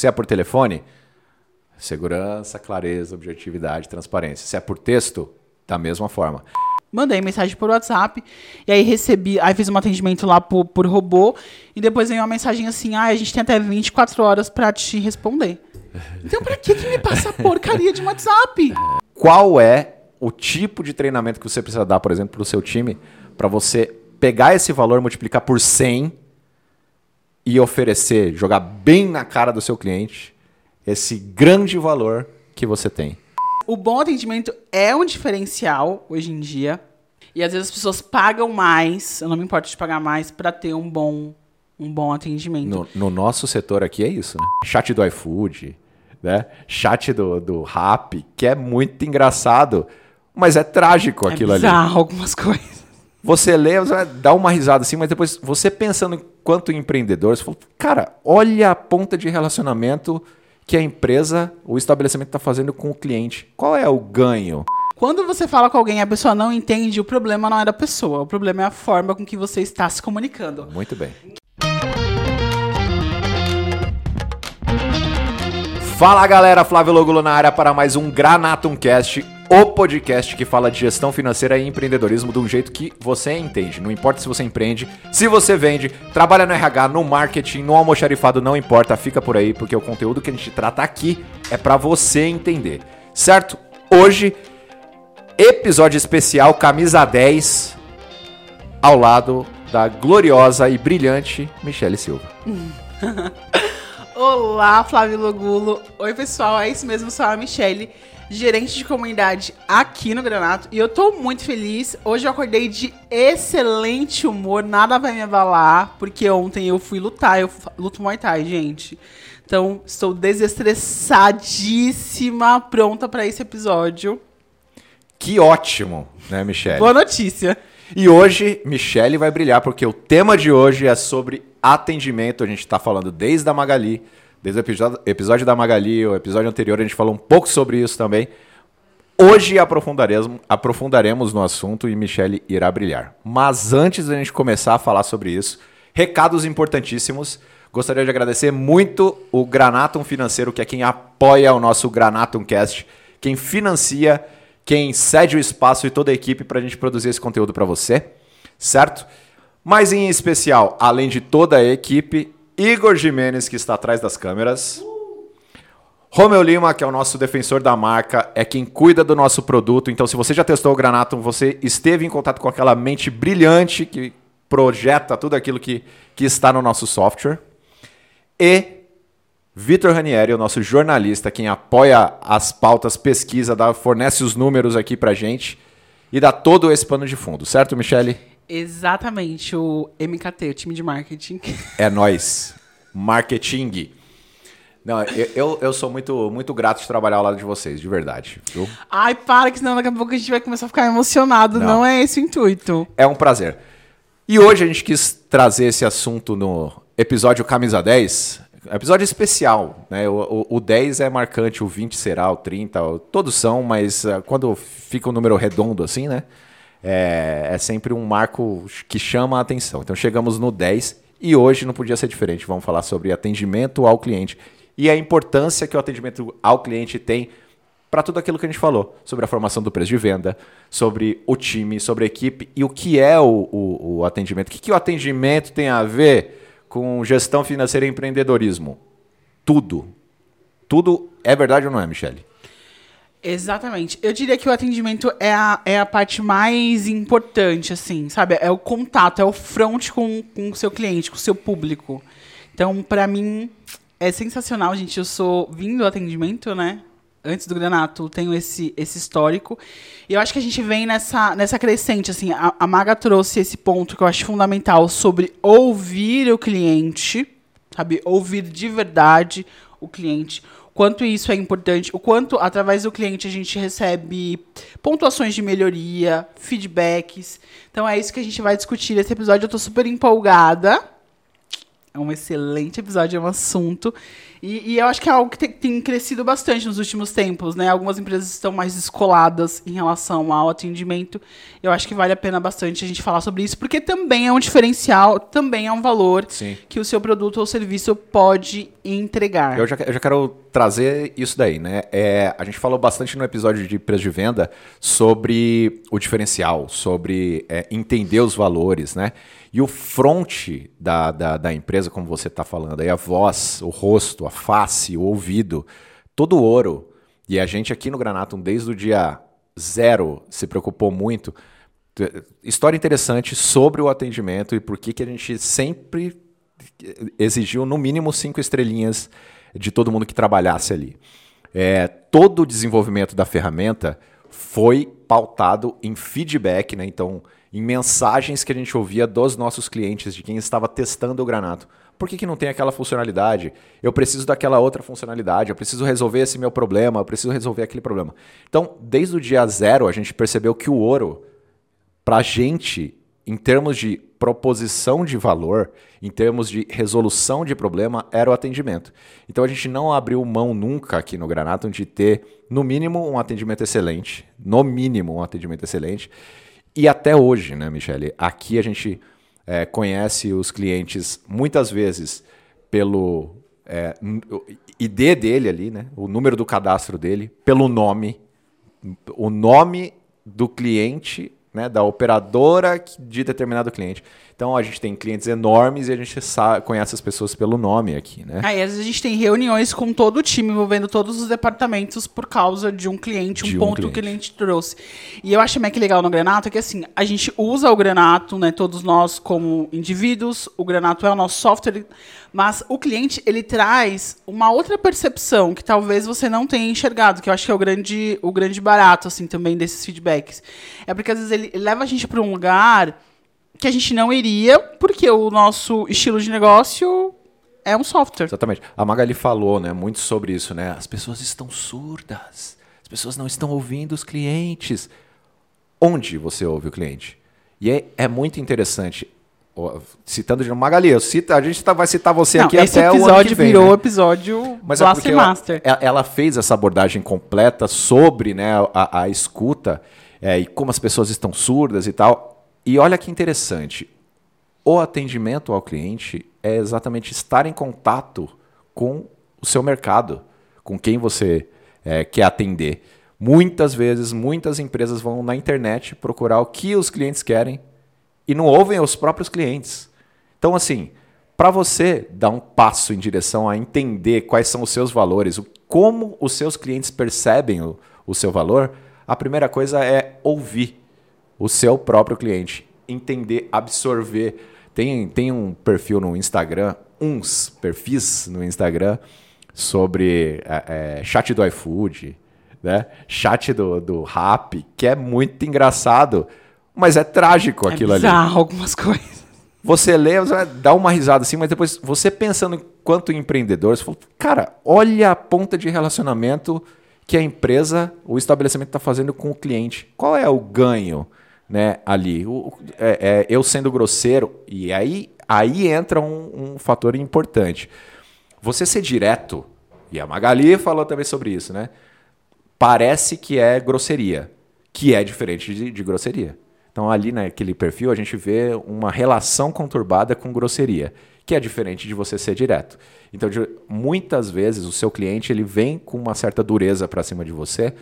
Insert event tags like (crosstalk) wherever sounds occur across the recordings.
Se é por telefone, segurança, clareza, objetividade, transparência. Se é por texto, da mesma forma. Mandei mensagem por WhatsApp, e aí recebi, aí fiz um atendimento lá por, por robô, e depois veio uma mensagem assim, ah, a gente tem até 24 horas pra te responder. Então pra que que me passa porcaria de WhatsApp? Qual é o tipo de treinamento que você precisa dar, por exemplo, para o seu time, para você pegar esse valor, multiplicar por 100 e oferecer, jogar bem na cara do seu cliente esse grande valor que você tem? O bom atendimento é um diferencial hoje em dia. E às vezes as pessoas pagam mais, eu não me importo de pagar mais, pra ter um bom, um bom atendimento. No, no nosso setor aqui é isso, né? Chat do iFood, né? Chat do, do Rap, que é muito engraçado, mas é trágico é aquilo ali. bizarro algumas (laughs) coisas. Você lê, você dar uma risada assim, mas depois você pensando enquanto empreendedor, você fala, cara, olha a ponta de relacionamento que a empresa, o estabelecimento está fazendo com o cliente. Qual é o ganho? Quando você fala com alguém e a pessoa não entende, o problema não é da pessoa, o problema é a forma com que você está se comunicando. Muito bem. Fala galera, Flávio Logulo na área para mais um Granatum Cast, o podcast que fala de gestão financeira e empreendedorismo de um jeito que você entende. Não importa se você empreende, se você vende, trabalha no RH, no marketing, no almoxarifado, não importa, fica por aí, porque o conteúdo que a gente trata aqui é para você entender. Certo? Hoje, episódio especial Camisa 10, ao lado da gloriosa e brilhante Michele Silva. (laughs) Olá, Flávio Logulo. Oi, pessoal, é isso mesmo, sou a Michelle, gerente de comunidade aqui no Granato. E eu tô muito feliz. Hoje eu acordei de excelente humor, nada vai me abalar, porque ontem eu fui lutar, eu luto Muay Thai, gente. Então, estou desestressadíssima, pronta para esse episódio. Que ótimo, né, Michele? Boa notícia. E hoje, Michele vai brilhar, porque o tema de hoje é sobre atendimento. A gente está falando desde a Magali, desde o episódio, da Magali, o episódio anterior, a gente falou um pouco sobre isso também. Hoje aprofundaremos, aprofundaremos no assunto e Michele irá brilhar. Mas antes da gente começar a falar sobre isso, recados importantíssimos. Gostaria de agradecer muito o Granatum Financeiro, que é quem apoia o nosso Granatum Cast, quem financia, quem cede o espaço e toda a equipe para a gente produzir esse conteúdo para você, certo? Mas em especial, além de toda a equipe, Igor Jimenez, que está atrás das câmeras. Romeu Lima, que é o nosso defensor da marca, é quem cuida do nosso produto. Então, se você já testou o Granatum, você esteve em contato com aquela mente brilhante que projeta tudo aquilo que, que está no nosso software. E Vitor Ranieri, o nosso jornalista, quem apoia as pautas, pesquisa, dá, fornece os números aqui pra gente e dá todo esse pano de fundo, certo, Michele? Exatamente, o MKT, o time de marketing. (laughs) É nós, marketing. Não, eu, eu, eu sou muito, muito grato de trabalhar ao lado de vocês, de verdade. Viu? Ai, para, que senão daqui a pouco a gente vai começar a ficar emocionado. Não. Não, é esse o intuito. É um prazer. E hoje a gente quis trazer esse assunto no episódio Camisa 10. Episódio especial, né? O, o, o 10 é marcante, o 20 será, o 30, o- todos são, mas ah, quando fica um número redondo assim, né? É, é sempre um marco que chama a atenção. Então chegamos no 10 e hoje não podia ser diferente. Vamos falar sobre atendimento ao cliente e a importância que o atendimento ao cliente tem para tudo aquilo que a gente falou, sobre a formação do preço de venda, sobre o time, sobre a equipe e o que é o, o- o atendimento. O que, que o atendimento tem a ver com gestão financeira e empreendedorismo? Tudo. Tudo é verdade ou não é, Michele? Exatamente. Eu diria que o atendimento é a, é a parte mais importante, assim, sabe? É o contato, é o front com, com o seu cliente, com o seu público. Então, pra mim, é sensacional, gente. Eu sou vindo do atendimento, né? Antes do Granato, tenho esse, esse histórico. E eu acho que a gente vem nessa, nessa crescente, assim. A, a Maga trouxe esse ponto que eu acho fundamental sobre ouvir o cliente, sabe? Ouvir de verdade o cliente. Quanto isso é importante, o quanto através do cliente a gente recebe pontuações de melhoria, feedbacks. Então é isso que a gente vai discutir nesse episódio. Eu tô super empolgada. É um excelente episódio, é um assunto. E, e eu acho que é algo que tem, tem, crescido bastante nos últimos tempos, né? Algumas empresas estão mais descoladas em relação ao atendimento. Eu acho que vale a pena bastante a gente falar sobre isso, porque também é um diferencial, também é um valor Sim. que o seu produto ou serviço pode entregar. Eu já, eu já quero trazer isso daí, né? É, a gente falou bastante no episódio de preço de venda sobre o diferencial, sobre é, entender os valores, né? E o front da, da, da empresa, como você está falando, aí a voz, o rosto, a face, o ouvido, todo ouro. E a gente aqui no Granatum, desde o dia zero, se preocupou muito. História interessante sobre o atendimento e por que, que a gente sempre exigiu no mínimo cinco estrelinhas de todo mundo que trabalhasse ali. É, todo o desenvolvimento da ferramenta foi pautado em feedback, né? Então, em mensagens que a gente ouvia dos nossos clientes, de quem estava testando o Granato. Por que, que não tem aquela funcionalidade? Eu preciso daquela outra funcionalidade, eu preciso resolver esse meu problema, eu preciso resolver aquele problema. Então, desde o dia zero, a gente percebeu que o ouro, para a gente, em termos de proposição de valor, em termos de resolução de problema, era o atendimento. Então a gente não abriu mão nunca aqui no Granatum de ter, no mínimo, um atendimento excelente, no mínimo, um atendimento excelente, e até hoje, né, Michele? Aqui a gente é, conhece os clientes muitas vezes pelo é, ID dele ali, né? O número do cadastro dele, pelo nome, o nome do cliente, né? Da operadora de determinado cliente. Então a gente tem clientes enormes e a gente sabe, conhece as pessoas pelo nome aqui, né? Aí às vezes a gente tem reuniões com todo o time envolvendo todos os departamentos por causa de um cliente, um de ponto um que o cliente trouxe. E eu acho que legal no Granato é que assim, a gente usa o Granato, né, todos nós como indivíduos, o Granato é o nosso software, mas o cliente ele traz uma outra percepção que talvez você não tenha enxergado, que eu acho que é o grande o grande barato assim também desses feedbacks. É porque às vezes ele leva a gente para um lugar que a gente não iria, porque o nosso estilo de negócio é um software. Exatamente. A Magali falou, né, muito sobre isso, né? As pessoas estão surdas. As pessoas não estão ouvindo os clientes. Onde você ouve o cliente? E é, é muito interessante. Citando de Magali, eu cito, a gente tá, vai citar você não, aqui até o ano que vem. virou né? episódio Mas é Master. Ela, ela, fez essa abordagem completa sobre né, a, a escuta é, e como as pessoas estão surdas e tal. E olha que interessante, o atendimento ao cliente é exatamente estar em contato com o seu mercado, com quem você é, quer atender. Muitas vezes, muitas empresas vão na internet procurar o que os clientes querem e não ouvem os próprios clientes. Então, assim, para você dar um passo em direção a entender quais são os seus valores, como os seus clientes percebem o, o seu valor, a primeira coisa é ouvir o seu próprio cliente, entender, absorver. Tem, tem um perfil no Instagram, uns perfis no Instagram sobre é, é, chat do iFood, né? chat do, do Rap, que é muito engraçado, mas é trágico é aquilo bizarro, ali. algumas (laughs) coisas. Você lê, você dar uma risada assim, mas depois você pensando enquanto empreendedor, você fala, cara, olha a ponta de relacionamento que a empresa, o estabelecimento está fazendo com o cliente. Qual é o ganho? Né, ali. O, é, é, eu sendo grosseiro, e aí, aí entra um, um, fator importante. Você ser direto, e a Magali falou também sobre isso, né? Parece que é grosseria, que é diferente de, de grosseria. Então, ali naquele perfil, a gente vê uma relação conturbada com grosseria, que é diferente de você ser direto. Então, de, muitas vezes, o seu cliente ele vem com uma certa dureza para cima de você,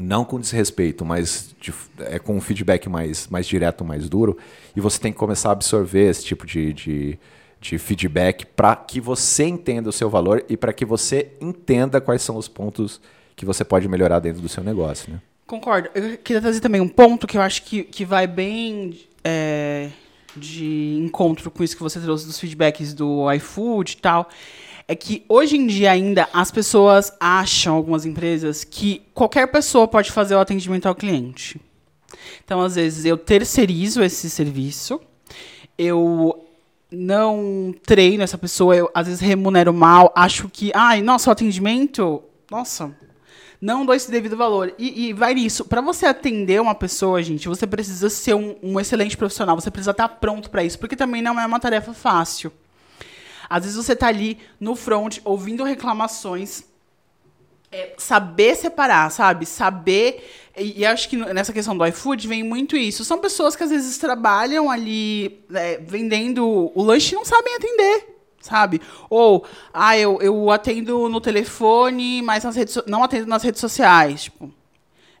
não com desrespeito, mas de, é com um feedback mais, mais direto, mais duro, e você tem que começar a absorver esse tipo de, de, de feedback para que você entenda o seu valor e para que você entenda quais são os pontos que você pode melhorar dentro do seu negócio. Né? Concordo. Eu queria trazer também um ponto que eu acho que, que vai bem é, de encontro com isso que você trouxe dos feedbacks do iFood e tal é que hoje em dia ainda as pessoas acham, algumas empresas, que qualquer pessoa pode fazer o atendimento ao cliente. Então, às vezes, eu terceirizo esse serviço, eu não treino essa pessoa, eu às vezes remunero mal, acho que, ai, nossa, o atendimento, nossa, não dou esse devido valor. E, e vai nisso. Para você atender uma pessoa, gente, você precisa ser um, um excelente profissional, você precisa estar pronto para isso, porque também não é uma tarefa fácil. Às vezes você tá ali no front ouvindo reclamações. É, saber separar, sabe? Saber. E, e, acho que nessa questão do iFood vem muito isso. São pessoas que às vezes trabalham ali é, vendendo o lanche e não sabem atender sabe? Ou, ah, eu, eu atendo no telefone, mas nas redes, não atendo nas redes sociais. Tipo,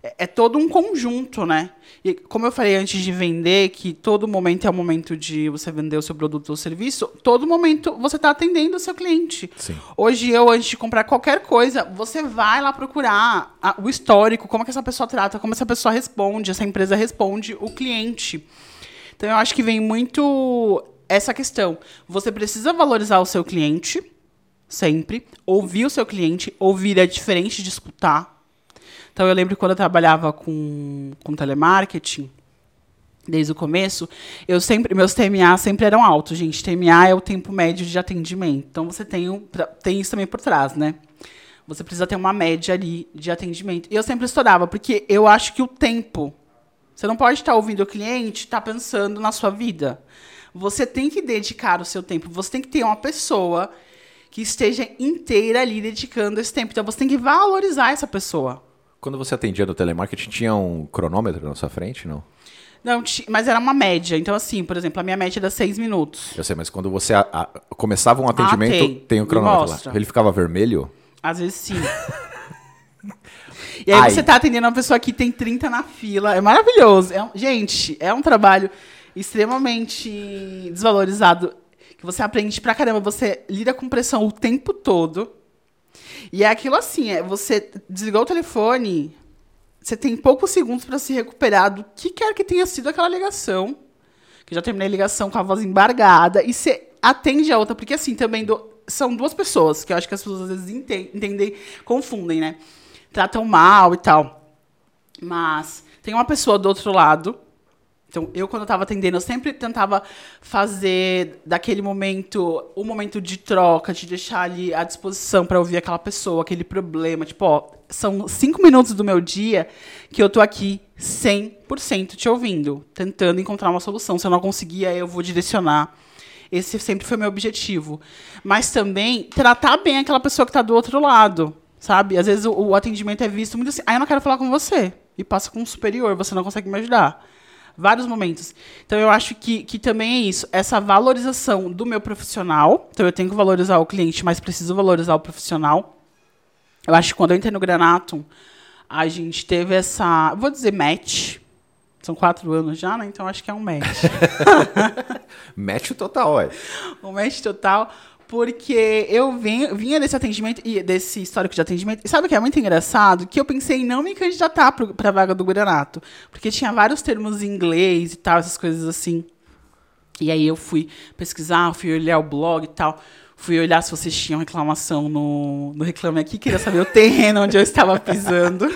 é, é, todo um conjunto, né? E como eu falei antes de vender, que todo momento é o momento de você vender o seu produto ou serviço, todo momento você está atendendo o seu cliente. Sim. Hoje, eu, antes de comprar qualquer coisa, você vai lá procurar a, o histórico, como é que essa pessoa trata, como essa pessoa responde, essa empresa responde o cliente. Então, eu acho que vem muito essa questão. Você precisa valorizar o seu cliente, sempre. Ouvir o seu cliente. Ouvir é diferente de escutar. Então, eu lembro quando eu trabalhava com, com telemarketing, desde o começo, eu sempre, meus TMA sempre eram altos, gente. TMA é o tempo médio de atendimento. Então, você tem, um, tem isso também por trás, né? Você precisa ter uma média ali de atendimento. E eu sempre estourava, porque eu acho que o tempo. Você não pode estar ouvindo o cliente, estar pensando na sua vida. Você tem que dedicar o seu tempo. Você tem que ter uma pessoa que esteja inteira ali dedicando esse tempo. Então você tem que valorizar essa pessoa. Quando você atendia no telemarketing, tinha um cronômetro na sua frente, não? Não, mas era uma média. Então, assim, por exemplo, a minha média era seis minutos. Eu sei, mas quando você a, a, começava um atendimento, ah, tem. tem o um cronômetro lá. Ele ficava vermelho? Às vezes sim. (laughs) e aí Ai. você tá atendendo uma pessoa que tem 30 na fila. É maravilhoso. É, gente, é um trabalho extremamente desvalorizado. Que você aprende pra caramba. Você lida com pressão o tempo todo. E é aquilo assim, é, você desligou o telefone, você tem poucos segundos para se recuperar do que quer que tenha sido aquela ligação. Que já terminei a ligação com a voz embargada. E você atende a outra, porque assim, também do, são duas pessoas, que eu acho que as pessoas às vezes entendem, entendem, confundem, né? Tratam mal e tal. Mas tem uma pessoa do outro lado então, eu, quando eu estava atendendo, eu sempre tentava fazer daquele momento um momento de troca, de deixar ali à disposição para ouvir aquela pessoa, aquele problema. Tipo, ó, são cinco minutos do meu dia que eu tô aqui 100% te ouvindo, tentando encontrar uma solução. Se eu não conseguir, aí eu vou direcionar. Esse sempre foi meu objetivo. Mas também tratar bem aquela pessoa que está do outro lado, sabe? Às vezes o, o atendimento é visto muito assim, ah, eu não quero falar com você. E passa com um superior, você não consegue me ajudar vários momentos. Então eu acho que, que também é isso, essa valorização do meu profissional. Então eu tenho que valorizar o cliente, mas preciso valorizar o profissional. Eu acho que quando eu entrei no Granatum, a gente teve essa, vou dizer match. São quatro anos já, né? Então acho que é um match. (laughs) match total, é. (laughs) Um match total porque eu vim, vinha desse atendimento e desse histórico de atendimento. E sabe o que é muito engraçado? Que eu pensei em não me candidatar para a vaga do Guaranato, porque tinha vários termos em inglês e tal, essas coisas assim. E aí eu fui pesquisar, fui olhar o blog e tal. Fui olhar se vocês tinham reclamação no, no Reclame Aqui, queria saber o terreno onde eu estava pisando. (laughs)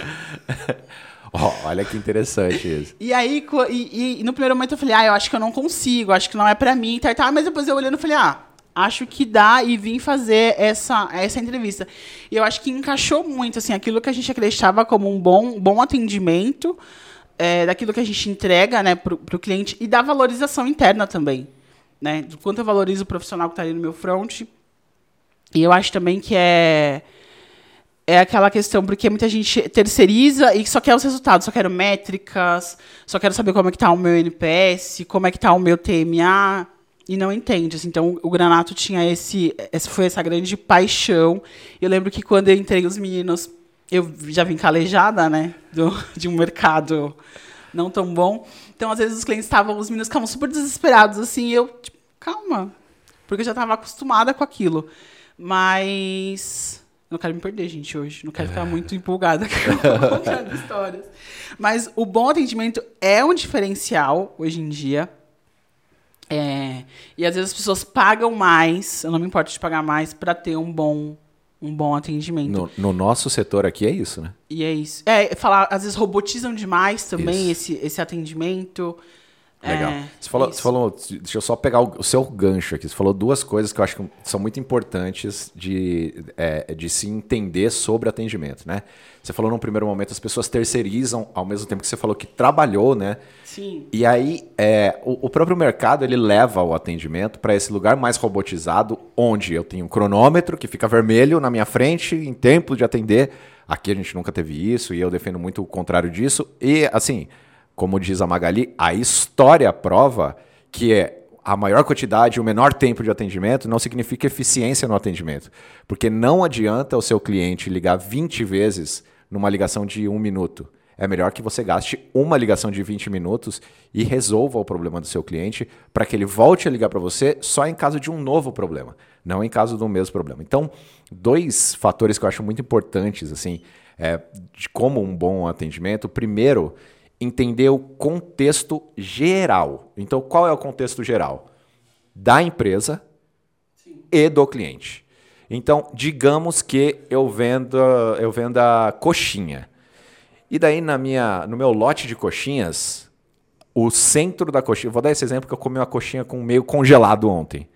Oh, olha que interessante isso. E aí, e, e, no primeiro momento eu falei, ah, eu acho que eu não consigo, acho que não é para mim e tal, tal. Mas depois eu olhando e falei, ah, acho que dá e vim fazer essa, essa entrevista. E eu acho que encaixou muito, assim, aquilo que a gente acreditava como um bom, bom atendimento, é, daquilo que a gente entrega né, para o cliente e da valorização interna também. Né, do quanto eu valorizo o profissional que está ali no meu front. E eu acho também que é é aquela questão, porque muita gente terceiriza e só quer os resultados, só quero métricas, só quero saber como é que está o meu NPS, como é que está o meu TMA, e não entende. Assim. Então, o Granato tinha esse, essa foi essa grande paixão. Eu lembro que quando eu entrei os meninos, eu já vim calejada, né, do, de um mercado não tão bom. Então, às vezes os clientes estavam, os meninos ficavam super desesperados assim, e eu, tipo, calma, porque eu já estava acostumada com aquilo. Mas não quero me perder, gente, hoje. Não quero ficar é. muito empolgada (laughs) com (laughs) histórias. Mas o bom atendimento é um diferencial hoje em dia. É, e às vezes as pessoas pagam mais, eu não me importo de pagar mais, para ter um bom, um bom atendimento. No, no, nosso setor aqui é isso, né? E é isso. É, falar, às vezes robotizam demais também esse, esse atendimento. Legal. É, você, falou, isso. você falou, deixa eu só pegar o, o seu gancho aqui. Você falou duas coisas que eu acho que são muito importantes de, é, de se entender sobre atendimento, né? Você falou num primeiro momento as pessoas terceirizam ao mesmo tempo que você falou que trabalhou, né? Sim. E aí, é, o, o próprio mercado ele leva o atendimento para esse lugar mais robotizado, onde eu tenho um cronômetro que fica vermelho na minha frente em tempo de atender. Aqui a gente nunca teve isso e eu defendo muito o contrário disso. E, assim, como diz a Magali, a história prova que é a maior quantidade o menor tempo de atendimento não significa eficiência no atendimento. Porque não adianta o seu cliente ligar 20 vezes numa ligação de um minuto. É melhor que você gaste uma ligação de 20 minutos e resolva o problema do seu cliente para que ele volte a ligar para você só em caso de um novo problema, não em caso do mesmo problema. Então, dois fatores que eu acho muito importantes assim, é, de como um bom atendimento. Primeiro, entender o contexto geral. Então, qual é o contexto geral? Da empresa e do cliente. Então, digamos que eu venda, eu venda coxinha. E daí na minha, no meu lote de coxinhas, o centro da coxinha, vou dar esse exemplo que eu comi uma coxinha com meio congelado ontem.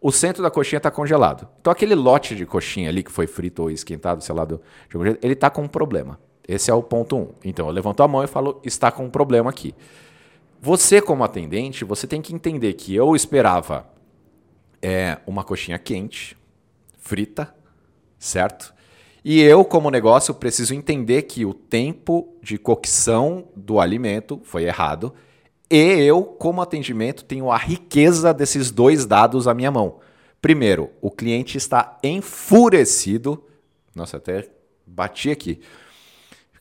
O centro da coxinha está congelado. Então aquele lote de coxinha ali que foi frito ou esquentado, sei lá, do, ele está com um problema. Esse é o ponto um. Então eu levanto a mão e falo, está com um problema aqui. Você como atendente, você tem que entender que eu esperava é, uma coxinha quente, frita, certo? E eu, como negócio, preciso entender que o tempo de cocção do alimento foi errado. E eu, como atendimento, tenho a riqueza desses dois dados à minha mão. Primeiro, o cliente está enfurecido. Nossa, até bati aqui.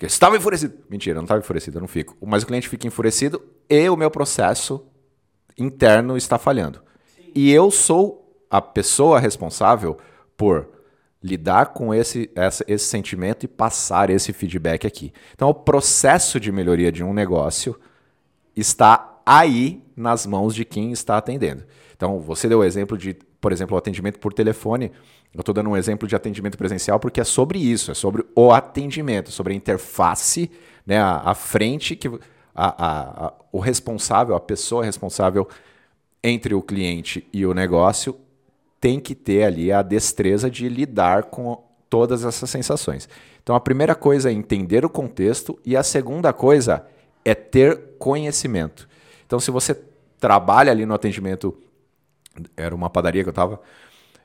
Porque estava enfurecido. Mentira, eu não estava enfurecido, eu não fico. Mas o cliente fica enfurecido e o meu processo interno está falhando. E eu sou a pessoa responsável por lidar com esse, essa, esse sentimento e passar esse feedback aqui. Então, o processo de melhoria de um negócio está aí nas mãos de quem está atendendo. Então, você deu o exemplo de, por exemplo, o atendimento por telefone. Eu estou dando um exemplo de atendimento presencial porque é sobre isso, é sobre o atendimento, sobre a interface, né, a, a frente que a, a, a, o responsável, a pessoa responsável entre o cliente e o negócio tem que ter ali a destreza de lidar com todas essas sensações. Então a primeira coisa é entender o contexto e a segunda coisa é ter conhecimento. Então se você trabalha ali no atendimento, era uma padaria que eu estava,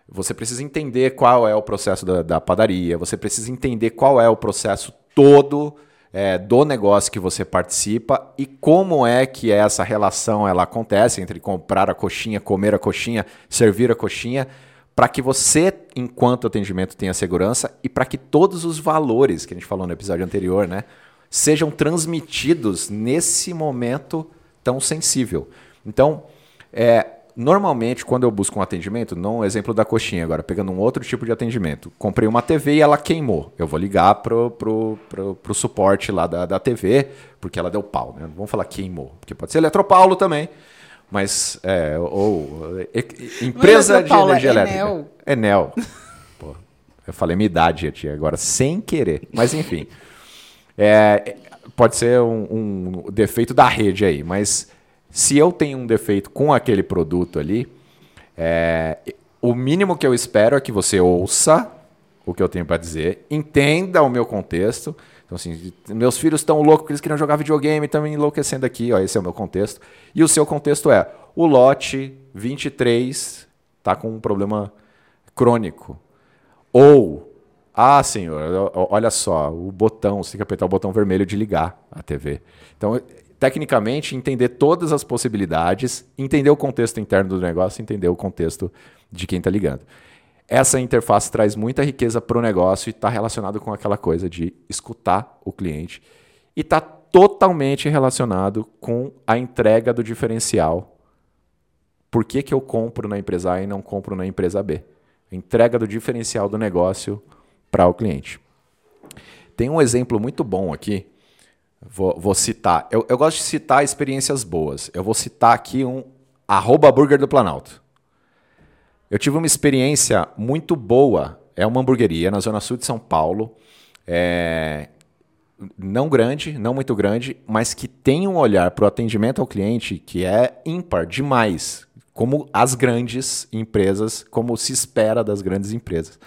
você precisa entender qual é o processo da, da, padaria, você precisa entender qual é o processo todo é, do negócio que você participa e como é que essa relação ela acontece entre comprar a coxinha, comer a coxinha, servir a coxinha, para que você, enquanto atendimento, tenha segurança e para que todos os valores que a gente falou no episódio anterior, né, sejam transmitidos nesse momento tão sensível. Então, é, Normalmente, quando eu busco um atendimento, não exemplo da coxinha agora, pegando um outro tipo de atendimento, comprei uma TV e ela queimou. Eu vou ligar pro, pro, pro, pro suporte lá da, da TV, porque ela deu pau, né? Não vamos falar queimou, porque pode ser Eletropaulo também, mas, é, ou e, empresa de energia é elétrica. Enel. Enel. Pô, eu falei minha idade, tia, agora sem querer, mas enfim. É, pode ser um, um defeito da rede aí, mas se eu tenho um defeito com aquele produto ali, é, o mínimo que eu espero é que você ouça o que eu tenho para dizer, entenda o meu contexto. Então, assim, meus filhos estão loucos, eles queriam jogar videogame, estão enlouquecendo aqui, ó, esse é o meu contexto. E o seu contexto é: o lote 23 está com um problema crônico. Ou, ah, senhor, olha só, o botão, você tem que apertar o botão vermelho de ligar a TV. Então, tecnicamente, entender todas as possibilidades, entender o contexto interno do negócio, entender o contexto de quem está ligando. Essa interface traz muita riqueza para o negócio e está relacionado com aquela coisa de escutar o cliente. E está totalmente relacionado com a entrega do diferencial. Por que, que eu compro na empresa A e não compro na empresa B? Entrega do diferencial do negócio para o cliente. Tem um exemplo muito bom aqui Vou, vou citar. Eu, eu, gosto de citar experiências boas. Eu vou citar aqui um arroba burger do Planalto. Eu tive uma experiência muito boa. É uma hamburgueria na Zona Sul de São Paulo. É... não grande, não muito grande, mas que tem um olhar para o atendimento ao cliente que é ímpar demais, como as grandes empresas, como se espera das grandes empresas.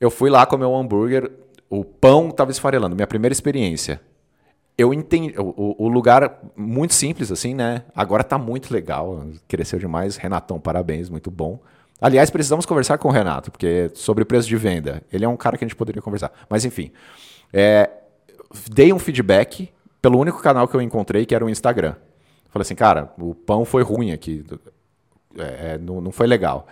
Eu fui lá comer um hambúrguer, o pão estava esfarelando, minha primeira experiência. Eu entendi, o, o, lugar muito simples assim, né? Agora está muito legal, cresceu demais. Renatão, parabéns, muito bom. Aliás, precisamos conversar com o Renato, porque sobre preço de venda, ele é um cara que a gente poderia conversar. Mas enfim, é, dei um feedback pelo único canal que eu encontrei, que era o Instagram. Falei assim, cara, o pão foi ruim aqui, é, é não, não foi legal.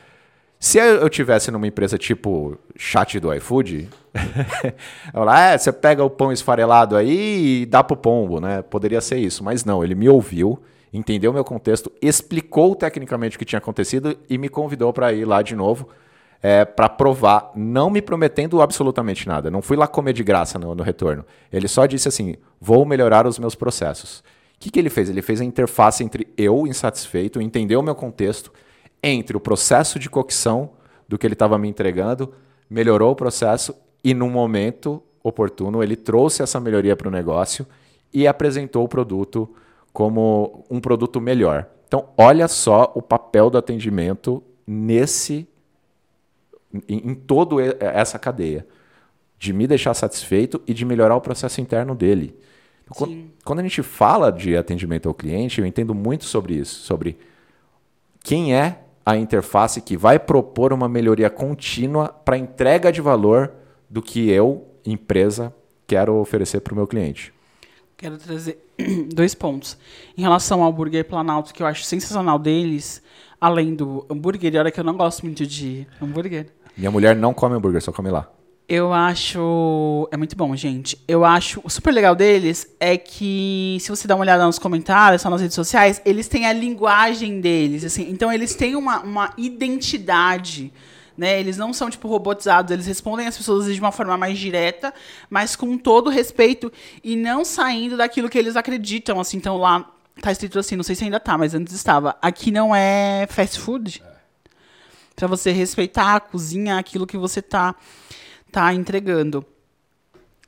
Se eu tivesse numa empresa tipo chat do iFood, (laughs) eu lá, é, você pega o pão esfarelado aí e dá pro pombo, né? Poderia ser isso, mas não, ele me ouviu, entendeu meu contexto, explicou tecnicamente o que tinha acontecido e me convidou para ir lá de novo é, para provar, não me prometendo absolutamente nada. Não fui lá comer de graça no, no retorno. Ele só disse assim: vou melhorar os meus processos. O que, que ele fez? Ele fez a interface entre eu, insatisfeito, entendeu o meu contexto, entre o processo de cocção do que ele estava me entregando, melhorou o processo e, num momento oportuno, ele trouxe essa melhoria para o negócio e apresentou o produto como um produto melhor. Então, olha só o papel do atendimento nesse em, em toda essa cadeia, de me deixar satisfeito e de melhorar o processo interno dele. Então, quando a gente fala de atendimento ao cliente, eu entendo muito sobre isso, sobre quem é a interface que vai propor uma melhoria contínua para entrega de valor do que eu, empresa, quero oferecer para o meu cliente. Quero trazer (clears throat) dois pontos. Em relação ao Burger Planalto, que eu acho sensacional deles, além do hambúrguer, e olha que eu não gosto muito de hambúrguer. Minha mulher não come hambúrguer, só come lá. Eu acho. É muito bom, gente. Eu acho. O super legal deles é que, se você dá uma olhada nos comentários, só nas redes sociais, eles têm a linguagem deles. assim Então, eles têm uma, uma identidade. Né? Eles não são tipo robotizados, eles respondem às pessoas de uma forma mais direta, mas com todo respeito e não saindo daquilo que eles acreditam, assim. Então lá tá escrito assim, não sei se ainda tá, mas antes estava. Aqui não é fast food para você respeitar a cozinha, aquilo que você tá tá entregando.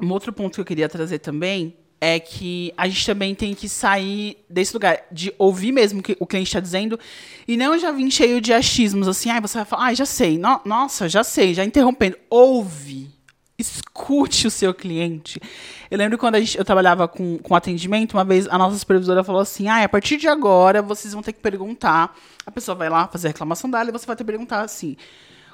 Um outro ponto que eu queria trazer também é que a gente também tem que sair desse lugar de ouvir mesmo o que o cliente está dizendo e não já vir cheio de achismos assim, ai, ah, você vai falar, ah, já sei, no, nossa, já sei, já interrompendo. Ouve escute o seu cliente. Eu lembro quando gente, eu trabalhava com, com atendimento, uma vez a nossa supervisora falou assim: ah, a partir de agora vocês vão ter que perguntar. A pessoa vai lá fazer a reclamação dela e você vai ter que perguntar assim: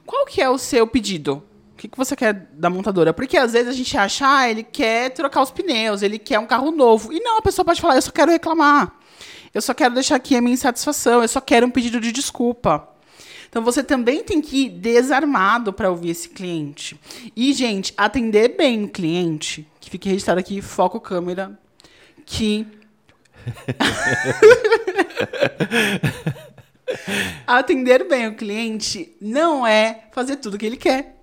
qual que é o seu pedido? O que, que você quer da montadora? Porque às vezes a gente acha, ah, ele quer trocar os pneus, ele quer um carro novo. E não, a pessoa pode falar, eu só quero reclamar. Eu só quero deixar aqui a minha insatisfação, eu só quero um pedido de desculpa. Então você também tem que ir desarmado para ouvir esse cliente. E, gente, atender bem o cliente, que fique registrado aqui, foco câmera, que. (laughs) (laughs) atender bem o cliente não é fazer tudo o que ele quer.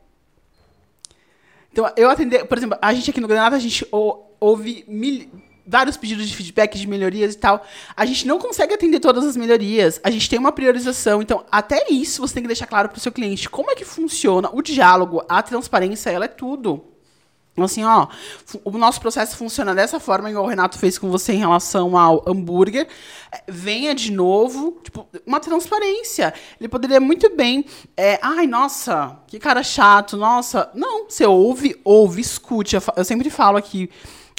Então, eu atender, por exemplo, a gente aqui no Granada, a gente ouve mil, vários pedidos de feedback de melhorias e tal. A gente não consegue atender todas as melhorias. A gente tem uma priorização. Então, até isso você tem que deixar claro para o seu cliente como é que funciona o diálogo, a transparência, ela é tudo. Assim, ó, o nosso processo funciona dessa forma, igual o Renato fez com você em relação ao hambúrguer. É, venha de novo, tipo, uma transparência. Ele poderia muito bem, é, ai, nossa, que cara chato, nossa. Não, você ouve, ouve, escute. Eu sempre falo aqui,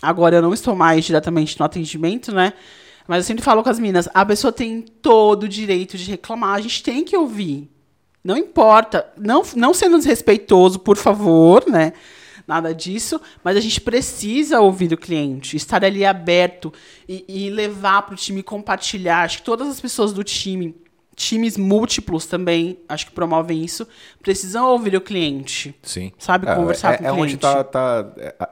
Agora eu não estou mais diretamente no atendimento, né? Mas eu sempre falo com as meninas, a pessoa tem todo o direito de reclamar, a gente tem que ouvir. Não importa, não, não sendo desrespeitoso, por favor, né? Nada disso, mas a gente precisa ouvir o cliente, estar ali aberto e, e levar para o time compartilhar. Acho que todas as pessoas do time, times múltiplos também, acho que promovem isso, precisam ouvir o cliente. Sim. Sabe, é, conversar é, com o cliente. É onde está. Tá, é,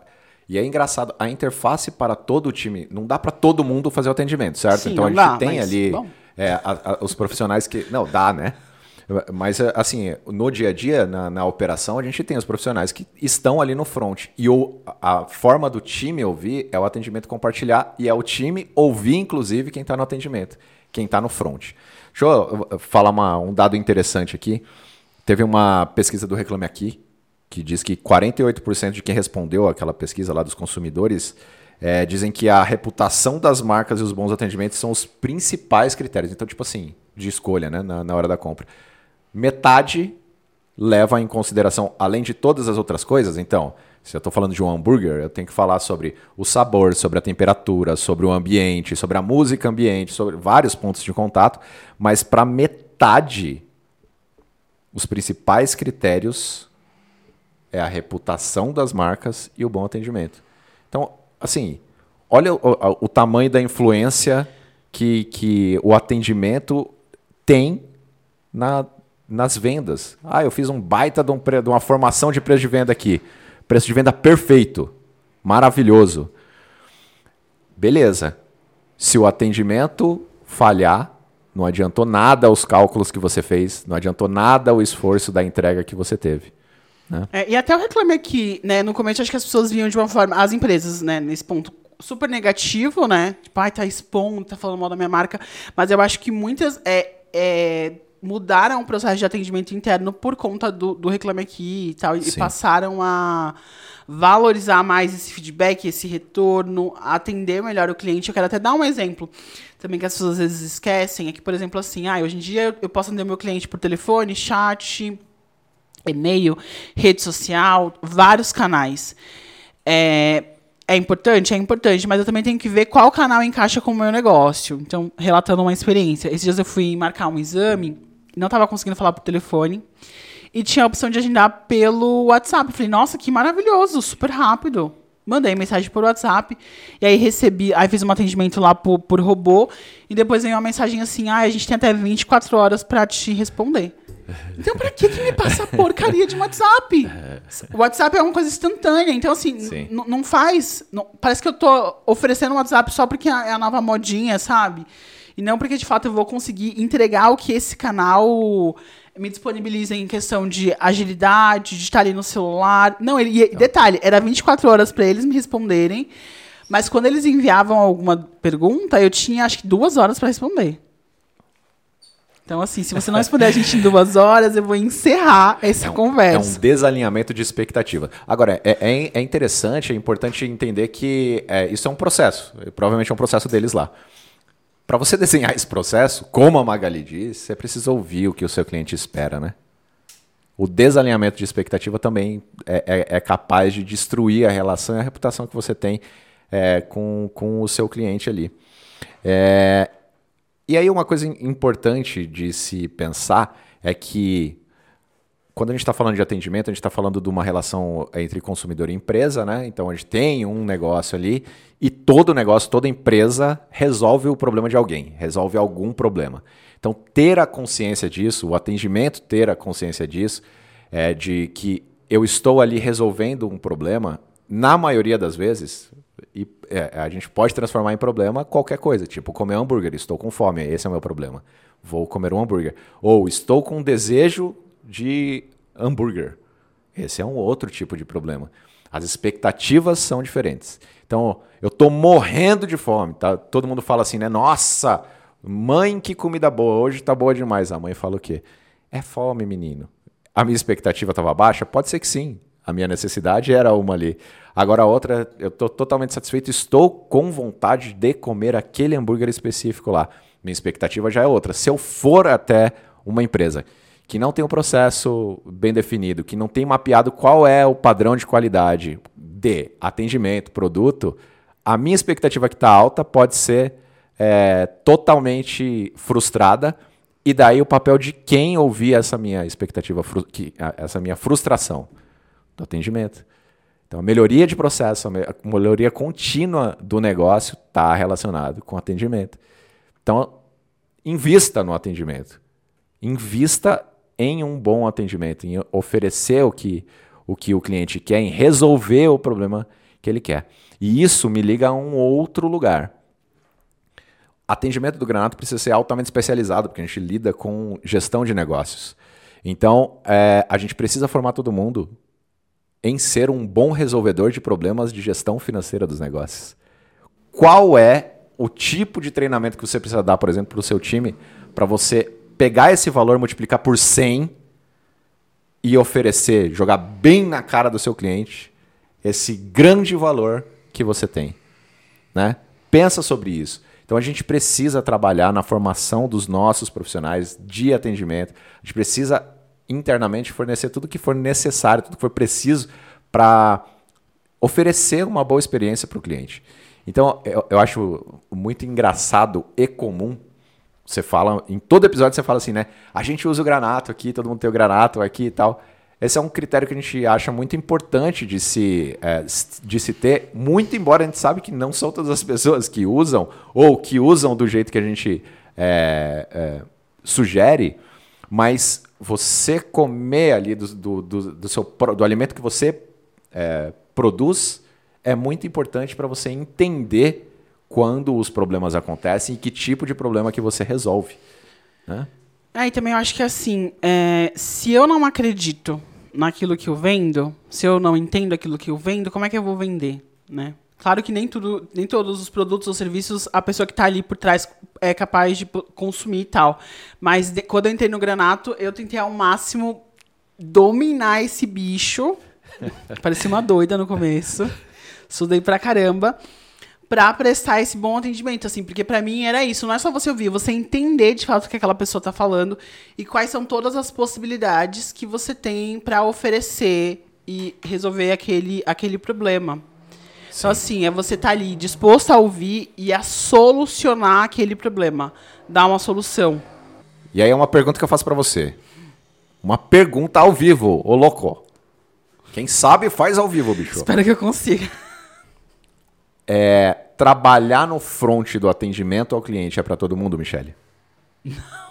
e é engraçado, a interface para todo o time, não dá para todo mundo fazer o atendimento, certo? Sim, então a gente dá, tem ali é, a, a, os profissionais que. Não, dá, né? Mas, assim, no dia a dia, na, na, operação, a gente tem os profissionais que estão ali no front. E o, a forma do time ouvir é o atendimento compartilhar e é o time ouvir, inclusive, quem está no atendimento, quem está no front. Deixa eu falar uma, um dado interessante aqui. Teve uma pesquisa do Reclame Aqui, que diz que 48% de quem respondeu aquela pesquisa lá dos consumidores é, dizem que a reputação das marcas e os bons atendimentos são os principais critérios. Então, tipo assim, de escolha, né, na, na hora da compra. Metade leva em consideração, além de todas as outras coisas, então, se eu estou falando de um hambúrguer, eu tenho que falar sobre o sabor, sobre a temperatura, sobre o ambiente, sobre a música ambiente, sobre vários pontos de contato, mas para metade, os principais critérios é a reputação das marcas e o bom atendimento. Então, assim, olha o, o, o tamanho da influência que, que o atendimento tem na, nas vendas. Ah, eu fiz um baita de, um, de uma formação de preço de venda aqui. Preço de venda perfeito. Maravilhoso. Beleza. Se o atendimento falhar, não adiantou nada os cálculos que você fez, não adiantou nada o esforço da entrega que você teve. Né? É, e até eu reclamei aqui, né? No começo acho que as pessoas vinham de uma forma, as empresas, né, nesse ponto super negativo, né? Tipo, ai, tá expondo, tá falando mal da minha marca. Mas eu acho que muitas é, é, mudaram o processo de atendimento interno por conta do, do Reclame Aqui e tal. Sim. E passaram a valorizar mais esse feedback, esse retorno, atender melhor o cliente. Eu quero até dar um exemplo também que as pessoas às vezes esquecem. É que, por exemplo, assim, ah, hoje em dia eu posso atender o meu cliente por telefone, chat, e-mail, rede social, vários canais. É, é importante? É importante, mas eu também tenho que ver qual canal encaixa com o meu negócio. Então, relatando uma experiência. Esses dias eu fui marcar um exame, não estava conseguindo falar por telefone, e tinha a opção de agendar pelo WhatsApp. Eu falei, nossa, que maravilhoso, super rápido. Mandei mensagem por WhatsApp, e aí recebi, aí fiz um atendimento lá por, por robô, e depois veio uma mensagem assim, ah, a gente tem até 24 horas para te responder. Então, pra que, que me passa porcaria de WhatsApp? O (laughs) WhatsApp é uma coisa instantânea. Então, assim, não faz. parece que eu tô oferecendo o WhatsApp só porque é a nova modinha, sabe? E não porque, de fato, eu vou conseguir entregar o que esse canal me disponibiliza em questão de agilidade, de estar ali no celular. Não, ele, detalhe, era 24 horas para eles me responderem. Mas quando eles enviavam alguma pergunta, eu tinha acho que duas horas para responder. Então, assim, se você não responder a gente em duas horas, eu vou encerrar essa é um, conversa. É um desalinhamento de expectativa. Agora, é, é, é interessante, é importante entender que é, isso é um processo. Provavelmente é um processo deles lá. Para você desenhar esse processo, como a Magali diz, você precisa ouvir o que o seu cliente espera, né? O desalinhamento de expectativa também é, é, é capaz de destruir a relação e a reputação que você tem é, com, com o seu cliente ali. É, e aí uma coisa importante de se pensar é que quando a gente está falando de atendimento, a gente está falando de uma relação entre consumidor e empresa, né? Então a gente tem um negócio ali e todo negócio, toda empresa resolve o problema de alguém, resolve algum problema. Então ter a consciência disso, o atendimento ter a consciência disso, é de que eu estou ali resolvendo um problema, na maioria das vezes, e é, a gente pode transformar em problema qualquer coisa, tipo comer hambúrguer, estou com fome, esse é o meu problema. Vou comer um hambúrguer. Ou estou com desejo de hambúrguer. Esse é um outro tipo de problema. As expectativas são diferentes. Então, eu estou morrendo de fome. Tá? Todo mundo fala assim, né? Nossa, mãe, que comida boa. Hoje está boa demais. A mãe fala o quê? É fome, menino. A minha expectativa estava baixa? Pode ser que sim. A minha necessidade era uma ali. Agora a outra, eu estou totalmente satisfeito, estou com vontade de comer aquele hambúrguer específico lá. Minha expectativa já é outra. Se eu for até uma empresa que não tem um processo bem definido, que não tem mapeado qual é o padrão de qualidade de atendimento, produto, a minha expectativa que está alta pode ser é, totalmente frustrada. E daí o papel de quem ouvir essa minha expectativa, essa minha frustração do atendimento. Então, a melhoria de processo, a melhoria contínua do negócio está relacionado com atendimento. Então, invista no atendimento. Invista em um bom atendimento, em oferecer o que o, que o cliente quer, em resolver o problema que ele quer. E isso me liga a um outro lugar. Atendimento do Granato precisa ser altamente especializado, porque a gente lida com gestão de negócios. Então, é, a gente precisa formar todo mundo em ser um bom resolvedor de problemas de gestão financeira dos negócios. Qual é o tipo de treinamento que você precisa dar, por exemplo, para o seu time, para você pegar esse valor, multiplicar por 100 e oferecer, jogar bem na cara do seu cliente esse grande valor que você tem, né? Pensa sobre isso. Então a gente precisa trabalhar na formação dos nossos profissionais de atendimento. A gente precisa internamente fornecer tudo que for necessário, tudo que for preciso para oferecer uma boa experiência para o cliente. Então eu, eu acho muito engraçado e comum você fala, em todo episódio você fala assim, né? A gente usa o granato aqui, todo mundo tem o granato aqui e tal. Esse é um critério que a gente acha muito importante de se, é, de se ter, muito embora a gente sabe que não são todas as pessoas que usam, ou que usam do jeito que a gente é, é, sugere, mas você comer ali do, do, do, do, seu, do alimento que você é, produz é muito importante para você entender quando os problemas acontecem e que tipo de problema que você resolve. Né? É, e também eu acho que assim, é, se eu não acredito naquilo que eu vendo, se eu não entendo aquilo que eu vendo, como é que eu vou vender, né? Claro que nem tudo, nem todos os produtos ou serviços a pessoa que está ali por trás é capaz de consumir e tal. Mas de, quando eu entrei no Granato, eu tentei ao máximo dominar esse bicho. (laughs) Parecia uma doida no começo. Estudei pra caramba para prestar esse bom atendimento, assim, porque para mim era isso, não é só você ouvir, você entender de fato o que aquela pessoa está falando e quais são todas as possibilidades que você tem para oferecer e resolver aquele, aquele problema. Então, Sim. Então, assim, é você estar tá ali disposto a ouvir e a solucionar aquele problema, dar uma solução. E aí é uma pergunta que eu faço para você. Uma pergunta ao vivo, ô louco. Quem sabe faz ao vivo, bicho. Espero que eu consiga é, trabalhar no front do atendimento ao cliente é para todo mundo, Michele? Não.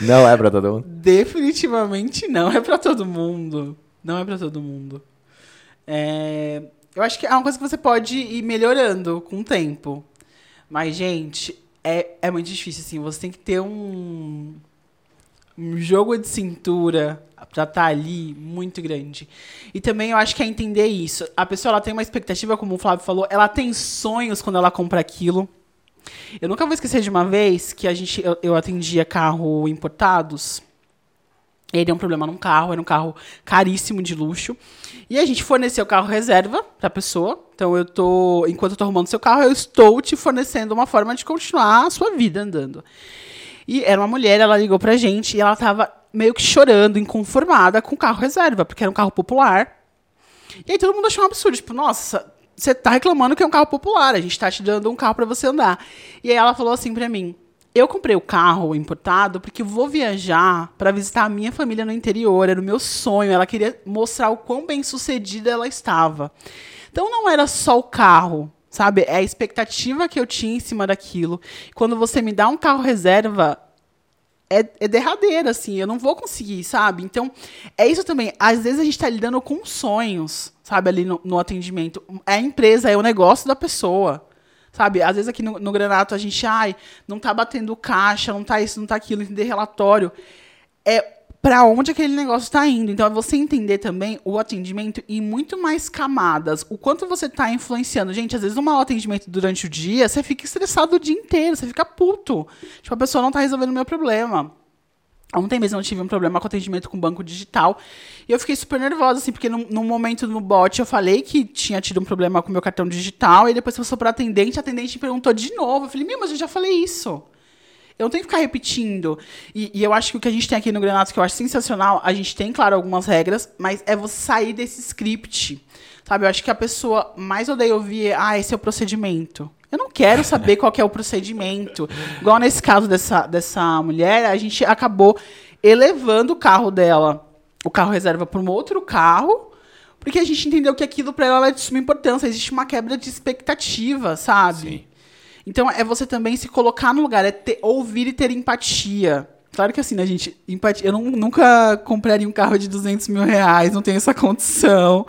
Não é para todo mundo? Definitivamente não é para todo mundo. Não é para todo mundo. É, eu acho que é uma coisa que você pode ir melhorando com o tempo. Mas, gente, é, é muito difícil, assim. Você tem que ter um, um jogo de cintura já tá ali muito grande. E também eu acho que é entender isso. A pessoa ela tem uma expectativa, como o Flávio falou, ela tem sonhos quando ela compra aquilo. Eu nunca vou esquecer de uma vez que a gente eu, eu atendia carro importados. Ele deu um problema num carro, era um carro caríssimo de luxo. E a gente forneceu o carro reserva para a pessoa. Então eu tô, enquanto eu tô arrumando seu carro, eu estou te fornecendo uma forma de continuar a sua vida andando. E era uma mulher, ela ligou pra gente e ela tava meio que chorando, inconformada com o carro reserva, porque era um carro popular. E aí todo mundo achou um absurdo, tipo, nossa, você tá reclamando que é um carro popular, a gente tá te dando um carro para você andar. E aí ela falou assim para mim: "Eu comprei o carro importado porque vou viajar para visitar a minha família no interior, era o meu sonho, ela queria mostrar o quão bem-sucedida ela estava". Então não era só o carro, sabe? É a expectativa que eu tinha em cima daquilo. Quando você me dá um carro reserva, é, é derradeira, assim, eu não vou conseguir, sabe? Então, é isso também. Às vezes a gente está lidando com sonhos, sabe, ali no, no, atendimento. É a empresa, é o negócio da pessoa. Sabe, às vezes aqui no, no Granato a gente, ai, não tá batendo caixa, não tá isso, não tá aquilo, entender relatório. É para onde aquele negócio está indo. Então, é você entender também o atendimento em muito mais camadas. O quanto você está influenciando. Gente, às vezes, um mau atendimento durante o dia, você fica estressado o dia inteiro, você fica puto. Tipo, a pessoa não está resolvendo o meu problema. Ontem mesmo eu tive um problema com atendimento com banco digital. E eu fiquei super nervosa, assim, porque no momento no bot eu falei que tinha tido um problema com o meu cartão digital. E depois passou para atendente, a atendente perguntou de novo. Eu falei, meu, mas eu já falei isso. Eu não tenho que ficar repetindo. E, e, eu acho que o que a gente tem aqui no Granato, que eu acho sensacional, a gente tem, claro, algumas regras, mas é você sair desse script. Sabe, eu acho que a pessoa mais odeia ouvir, ah, esse é o procedimento. Eu não quero (laughs) saber qual que é o procedimento. Igual nesse caso dessa, dessa mulher, a gente acabou elevando o carro dela, o carro reserva, para um outro carro, porque a gente entendeu que aquilo para ela é de suma importância. Existe uma quebra de expectativa, sabe? Sim. Então é você também se colocar no lugar, é ter, ouvir e ter empatia. Claro que assim, né, gente? Empatia. Eu não, nunca compraria um carro de 200 mil reais, não tenho essa condição.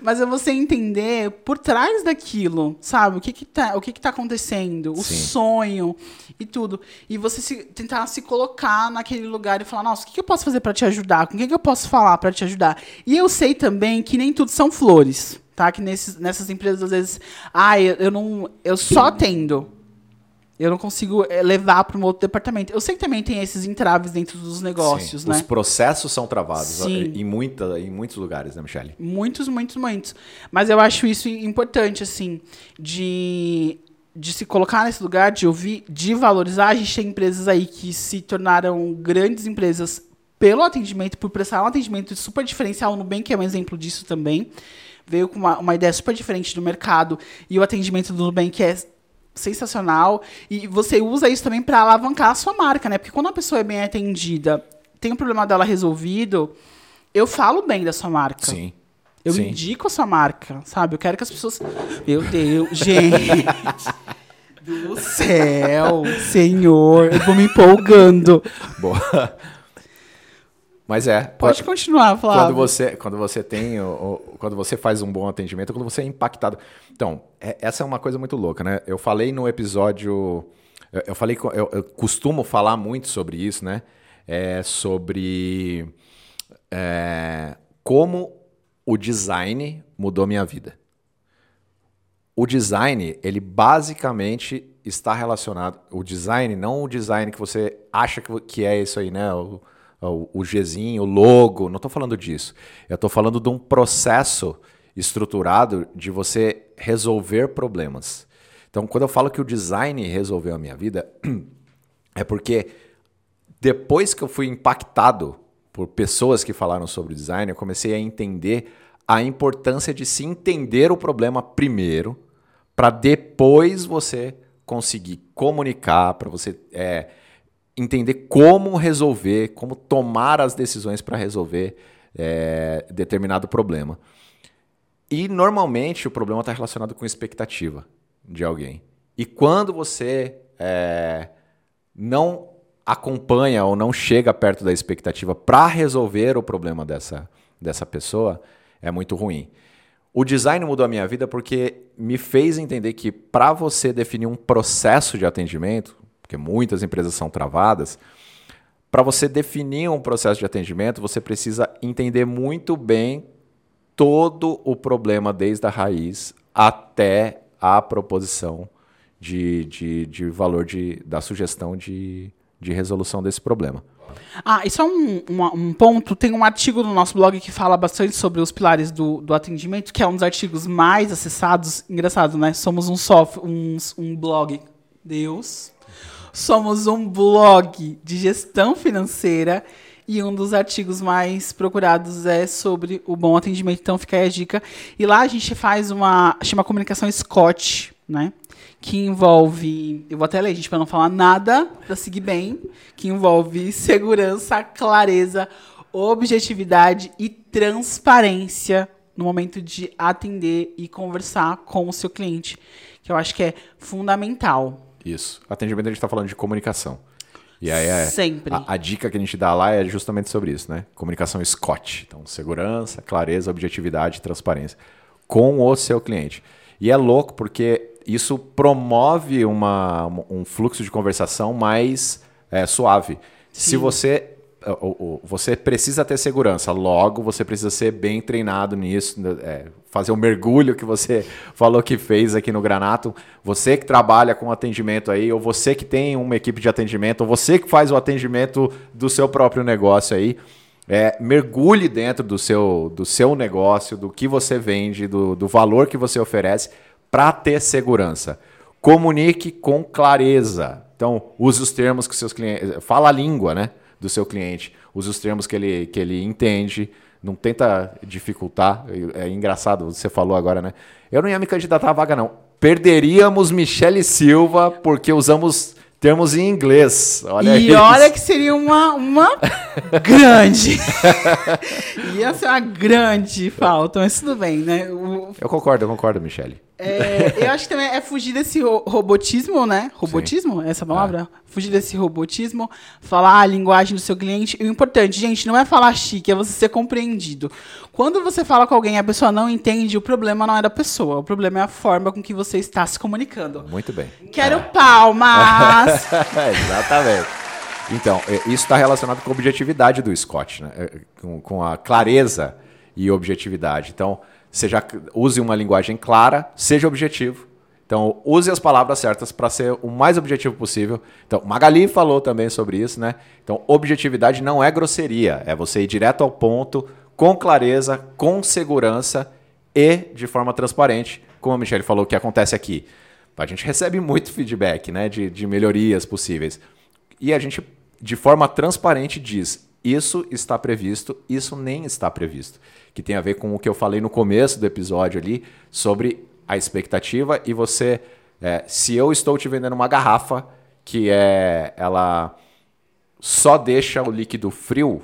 Mas é você entender por trás daquilo, sabe? O que que tá, o que que tá acontecendo, o Sim. sonho e tudo. E você se, tentar se colocar naquele lugar e falar: nossa, o que, que eu posso fazer para te ajudar? Com quem que eu posso falar para te ajudar? E eu sei também que nem tudo são flores, tá? Que nesses, nessas empresas, às vezes, ah, eu, eu não. Eu só atendo Eu não consigo é, levar para um outro departamento. Eu sei que também tem esses entraves dentro dos negócios, Sim, né? Os processos são travados Sim. em, muita, em muitos lugares, né, Michele? Muitos, muitos, muitos. Mas eu acho isso importante, assim, de, de se colocar nesse lugar, de ouvir, de valorizar. A gente tem empresas aí que se tornaram grandes empresas pelo atendimento, por prestar um atendimento super diferencial. O Nubank é um exemplo disso também. Veio com uma, uma ideia super diferente do mercado e o atendimento do Nubank é sensacional. E você usa isso também para alavancar a sua marca, né? Porque quando a pessoa é bem atendida, tem um problema dela resolvido, eu falo bem da sua marca. Sim. Eu Sim. indico a sua marca, sabe? Eu quero que as pessoas. Meu Deus, (laughs) gente. do céu, senhor. Eu vou me empolgando. Boa. Mas é. Pode continuar, Flávio. Quando você, quando você tem, o, o- quando você faz um bom atendimento, quando você é impactado. Então, é- essa é uma coisa muito louca, né? Eu falei no episódio, eu, eu falei, eu, eu costumo falar muito sobre isso, né? É sobre é, como o design mudou minha vida. O design, ele basicamente está relacionado. O design, não o design que você acha que, que é isso aí, né? O, o, Gzinho, o logo. Não estou falando disso. Eu estou falando de um processo estruturado de você resolver problemas. Então, quando eu falo que o design resolveu a minha vida, (clears throat) é porque depois que eu fui impactado por pessoas que falaram sobre design, eu comecei a entender a importância de se entender o problema primeiro, para depois você conseguir comunicar, para você é, entender como resolver, como tomar as decisões para resolver é, determinado problema. E normalmente o problema está relacionado com expectativa de alguém. E quando você é, não acompanha ou não chega perto da expectativa para resolver o problema dessa, dessa pessoa, é muito ruim. O design mudou a minha vida porque me fez entender que para você definir um processo de atendimento, porque muitas empresas são travadas, para você definir um processo de atendimento, você precisa entender muito bem todo o problema, desde a raiz até a proposição de, de, de valor de, da sugestão de, de resolução desse problema. Ah, isso é um, uma- um ponto. Tem um artigo no nosso blog que fala bastante sobre os pilares do, do atendimento, que é um dos artigos mais acessados. Engraçado, né? Somos um software, um, um blog. Deus. Somos um blog de gestão financeira e um dos artigos mais procurados é sobre o bom atendimento. Então fica aí a dica. E lá a gente faz uma chama comunicação Scott, né? Que envolve, eu vou até ler, gente, para não falar nada, para seguir bem, que envolve segurança, clareza, objetividade e transparência no momento de atender e conversar com o seu cliente, que eu acho que é fundamental. Isso. Atendimento a gente está falando de comunicação. E aí é, Sempre. A, a dica que a gente dá lá é justamente sobre isso, né? Comunicação Scott. Então, segurança, clareza, objetividade e transparência com o seu cliente. E é louco porque isso promove uma, um fluxo de conversação mais é, suave. Se você você precisa ter segurança, logo você precisa ser bem treinado nisso, né, é, fazer o mergulho que você (laughs) falou que fez aqui no Granato. Você que trabalha com atendimento aí, ou você que tem uma equipe de atendimento, ou você que faz o atendimento do seu próprio negócio aí, é, mergulhe dentro do seu, do seu negócio, do que você vende, do, do valor que você oferece, para ter segurança. Comunique com clareza. Então, use os termos que seus clientes. Fala a língua né, do seu cliente. Use os termos que ele, que ele entende. Não tenta dificultar. É engraçado, você falou agora, né? Eu não ia me candidatar à vaga, não. Perderíamos Michele Silva porque usamos termos em inglês. Olha e isso. olha que seria uma, uma grande. (laughs) Ia ser uma grande falta, mas tudo bem, né? O- Eu concordo, eu concordo, Michele. é, eu acho que também é fugir desse ro- robotismo, né? Robotismo? Essa palavra? Fugir desse robotismo, falar a linguagem do seu cliente. E o importante, gente, não é falar chique, é você ser compreendido. Quando você fala com alguém e a pessoa não entende, o problema não é da pessoa, o problema é a forma com que você está se comunicando. Muito bem. Quero palmas! (laughs) (laughs) Exatamente. Então, é, isso está relacionado com a objetividade do Scott, né? É, com, com a clareza e objetividade. Então, seja use uma linguagem clara, seja objetivo Então, use as palavras certas para ser o mais objetivo possível. Então, Magali falou também sobre isso, né? Então, objetividade não é grosseria, é você ir direto ao ponto, com clareza, com segurança e de forma transparente, como a Michelle falou que acontece aqui. A gente recebe muito feedback, né, de, de melhorias possíveis. E a gente, de forma transparente, diz: isso está previsto, isso nem está previsto. Que tem a ver com o que eu falei no começo do episódio ali sobre a expectativa e você. É, se eu estou te vendendo uma garrafa que é ela só deixa o líquido frio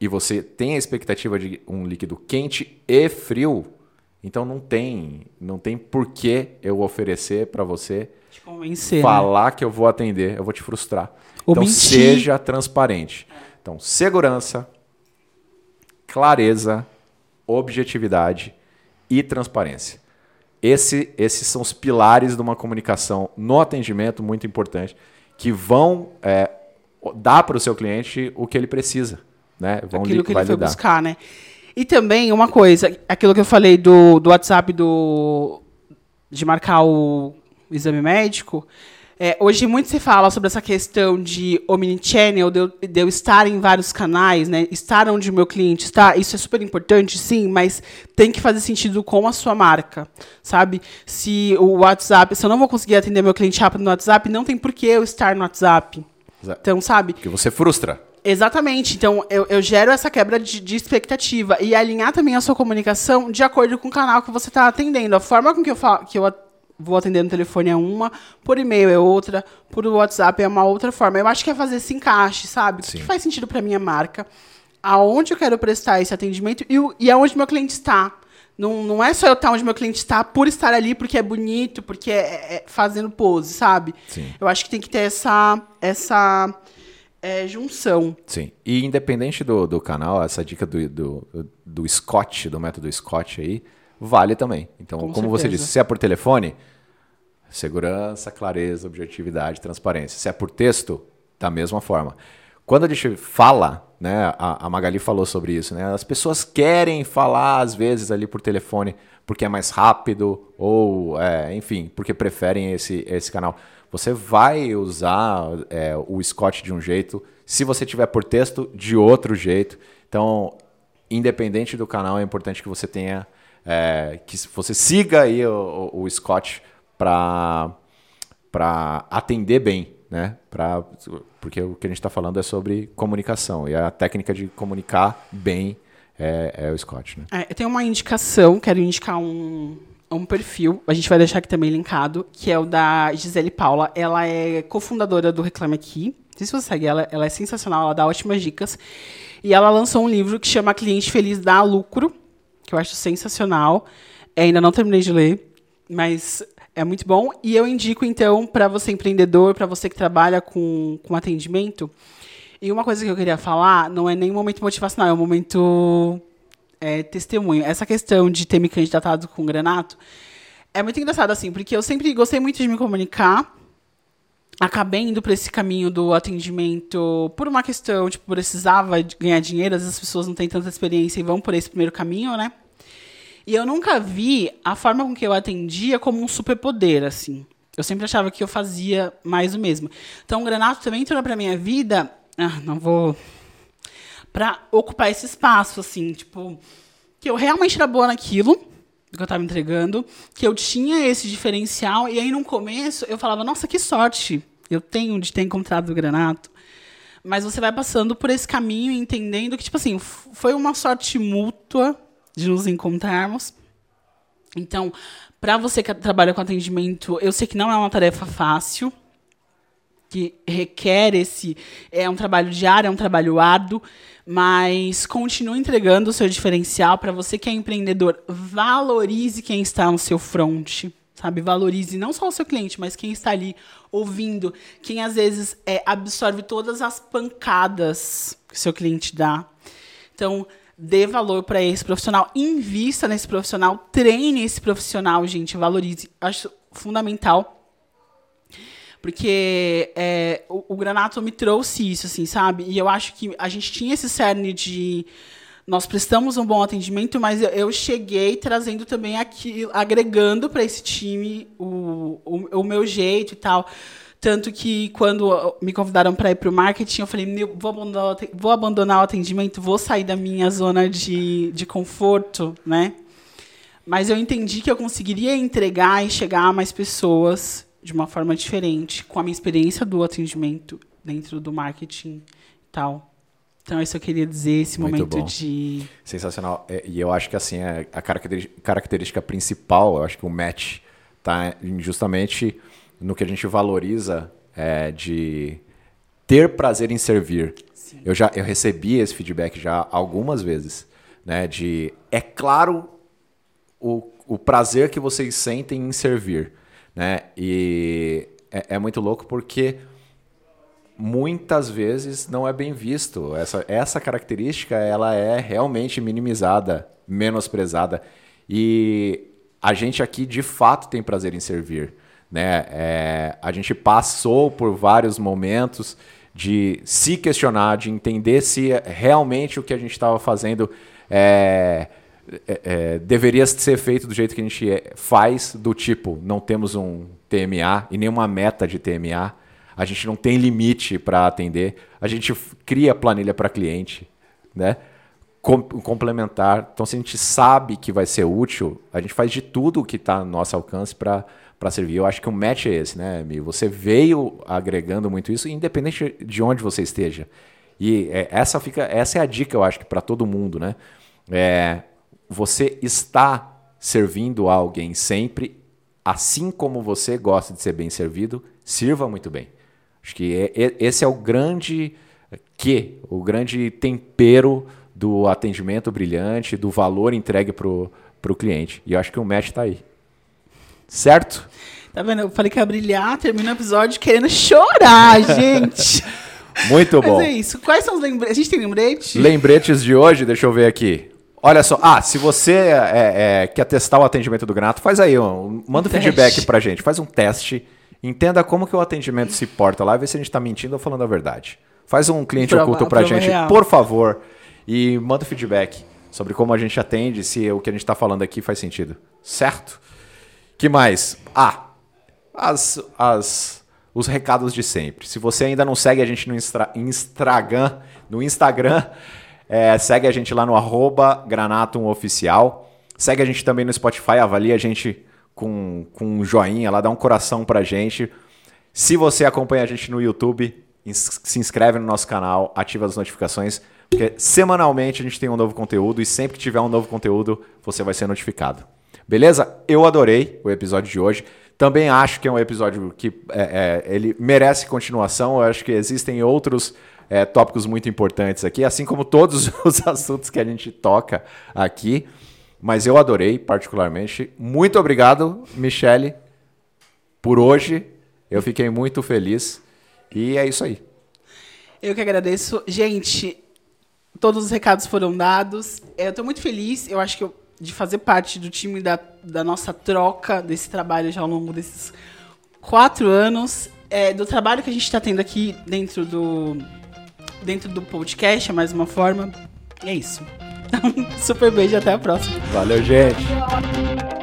e você tem a expectativa de um líquido quente e frio, então não tem, não tem por que eu oferecer para você convencer, né? falar né? que eu vou atender, eu vou te frustrar. Ou então mentir. seja transparente. Então, segurança, clareza, objetividade e transparência. Esse, esses são os pilares de uma comunicação no atendimento muito importante que vão é, dar para o seu cliente o que ele precisa. Né? Vão aquilo que ele foi buscar, né? E também uma coisa, aquilo que eu falei do, do WhatsApp do de marcar o exame médico. é, hoje muito se fala sobre essa questão de omnichannel, de eu, de eu estar em vários canais, né? Estar onde o meu cliente está, isso é super importante, sim, mas tem que fazer sentido com a sua marca, sabe? Se o WhatsApp, se eu não vou conseguir atender meu cliente rápido no WhatsApp, não tem por que eu estar no WhatsApp. Exato. Então, sabe? Porque você frustra. Exatamente. Então, eu, eu gero essa quebra de, de expectativa e alinhar também a sua comunicação de acordo com o canal que você está atendendo. A forma com que eu, fa que eu vou atender no telefone é uma, por e-mail é outra, por WhatsApp é uma outra forma. Eu acho que é fazer esse encaixe, sabe? O que Sim. que faz sentido para minha marca? Aonde eu quero prestar esse atendimento e, o- e aonde meu cliente está. Não, não é só eu estar onde meu cliente está por estar ali, porque é bonito, porque é, é fazendo pose, sabe? Sim. Eu acho que tem que ter essa, essa é, junção. Sim. E independente do, do canal, essa dica do, do, do Scott, do método Scott aí, vale também. Então, Com como você certeza. disse, se é por telefone, segurança, clareza, objetividade, transparência. Se é por texto, da mesma forma. Quando a gente fala, né, a, a Magali falou sobre isso, né? As pessoas querem falar às vezes ali por telefone porque é mais rápido ou, é, enfim, porque preferem esse, esse canal. Você vai usar é, o Scott de um jeito, se você tiver por texto, de outro jeito. Então, independente do canal, é importante que você tenha, é, que você siga aí o, o, o Scott para atender bem, né? Pra, porque o que a gente está falando é sobre comunicação e a técnica de comunicar bem é, é o Scott, né? É, eu tenho uma indicação, quero indicar um, um perfil, a gente vai deixar aqui também linkado, que é o da Gisele Paula. Ela é cofundadora do Reclame Aqui. Não sei se você segue ela, ela é sensacional, ela dá ótimas dicas. E ela lançou um livro que chama Cliente Feliz Dá Lucro, que eu acho sensacional. É, ainda não terminei de ler, mas é muito bom. E eu indico, então, para você empreendedor, para você que trabalha com, com atendimento. E uma coisa que eu queria falar não é nem um momento motivacional, é um momento é, testemunho. Essa questão de ter me candidatado com o Granato é muito engraçado, assim, porque eu sempre gostei muito de me comunicar. Acabei indo para esse caminho do atendimento por uma questão, tipo, precisava ganhar dinheiro, às vezes as pessoas não têm tanta experiência e vão por esse primeiro caminho, né? E eu nunca vi a forma com que eu atendia como um superpoder, assim. Eu sempre achava que eu fazia mais o mesmo. Então, o Granato também entrou pra minha vida. Ah, não vou. Pra ocupar esse espaço, assim, tipo. Que eu realmente era boa naquilo que eu tava entregando, que eu tinha esse diferencial, e aí no começo eu falava, nossa, que sorte eu tenho de ter encontrado o Granato. Mas você vai passando por esse caminho entendendo que, tipo assim, foi uma sorte mútua de nos encontrarmos. Então, para você que trabalha com atendimento, eu sei que não é uma tarefa fácil, que requer esse. É um trabalho diário, é um trabalho árduo, mas continue entregando o seu diferencial. Para você que é empreendedor, valorize quem está no seu front. Sabe, valorize não só o seu cliente, mas quem está ali ouvindo, quem às vezes é, absorve todas as pancadas que o seu cliente dá. Então, dê valor para esse profissional, invista nesse profissional, treine esse profissional, gente, valorize. Acho fundamental. Porque é, o, o Granato me trouxe isso, assim, sabe? E eu acho que a gente tinha esse cerne de nós prestamos um bom atendimento, mas eu, cheguei trazendo também aqui, agregando para esse time o, o, o meu jeito e tal. Tanto que quando me convidaram para ir para o marketing, eu falei, vou abandonar, vou abandonar o atendimento, vou sair da minha zona de, de conforto, né? Mas eu entendi que eu conseguiria entregar e chegar a mais pessoas de uma forma diferente, com a minha experiência do atendimento dentro do marketing e tal. Então, isso eu queria dizer, esse Muito momento bom. de. Sensacional. É, e eu acho que assim, é a característica principal, eu acho que o match está justamente no que a gente valoriza é, de ter prazer em servir. Sim. Eu já eu recebi esse feedback já algumas vezes, né? De é claro o, o prazer que vocês sentem em servir, né? E é, é muito louco porque muitas vezes não é bem visto. Essa, essa característica ela é realmente minimizada, menosprezada. E a gente aqui de fato tem prazer em servir. Né? É, a gente passou por vários momentos de se questionar, de entender se realmente o que a gente estava fazendo é, é, é, deveria ser feito do jeito que a gente é, faz, do tipo, não temos um TMA e nenhuma meta de TMA, a gente não tem limite para atender, a gente cria planilha para cliente, né? Com, complementar. Então, se a gente sabe que vai ser útil, a gente faz de tudo o que está no nosso alcance para para servir. Eu acho que o match é esse, né, Mi? Você veio agregando muito isso, independente de onde você esteja. E é, essa fica, essa é a dica, eu acho que para todo mundo, né? É, você está servindo a alguém sempre, assim como você gosta de ser bem servido, sirva muito bem. Acho que é, é, esse é o grande que, o grande tempero do atendimento brilhante, do valor entregue para o cliente. E eu acho que o match está aí. Certo? Tá vendo? Eu falei que ia brilhar, termina o episódio querendo chorar, (laughs) gente. Muito bom. Mas é isso. Quais são os lembretes? A gente tem lembretes? Lembretes de hoje, deixa eu ver aqui. Olha só, ah, se você é, é, quer testar o atendimento do Grato, faz aí, um, manda um feedback pra gente, faz um teste, entenda como que o atendimento se porta lá, vê se a gente tá mentindo ou falando a verdade. Faz um cliente prova, oculto pra gente, real. por favor, e manda feedback sobre como a gente atende, se o que a gente tá falando aqui faz sentido. Certo? Que mais? Ah, as, as, os recados de sempre. Se você ainda não segue a gente no Instagram, no Instagram, é, segue a gente lá no arroba granatumoficial. Segue a gente também no Spotify, avalia a gente com, com um joinha lá, dá um coração pra gente. Se você acompanha a gente no YouTube, se inscreve no nosso canal, ativa as notificações, porque semanalmente a gente tem um novo conteúdo e sempre que tiver um novo conteúdo, você vai ser notificado. Beleza? Eu adorei o episódio de hoje. Também acho que é um episódio que é, é, ele merece continuação. Eu acho que existem outros é, tópicos muito importantes aqui, assim como todos (laughs) os assuntos que a gente toca aqui. Mas eu adorei, particularmente. Muito obrigado, Michele, por hoje. Eu fiquei muito feliz. E é isso aí. Eu que agradeço. Gente, todos os recados foram dados. Eu estou muito feliz. Eu acho que eu de fazer parte do time da, da nossa troca desse trabalho já ao longo desses quatro anos, é, do trabalho que a gente está tendo aqui dentro do, dentro do podcast, é mais uma forma. E é isso. (laughs) Super beijo, até a próxima. Valeu, gente.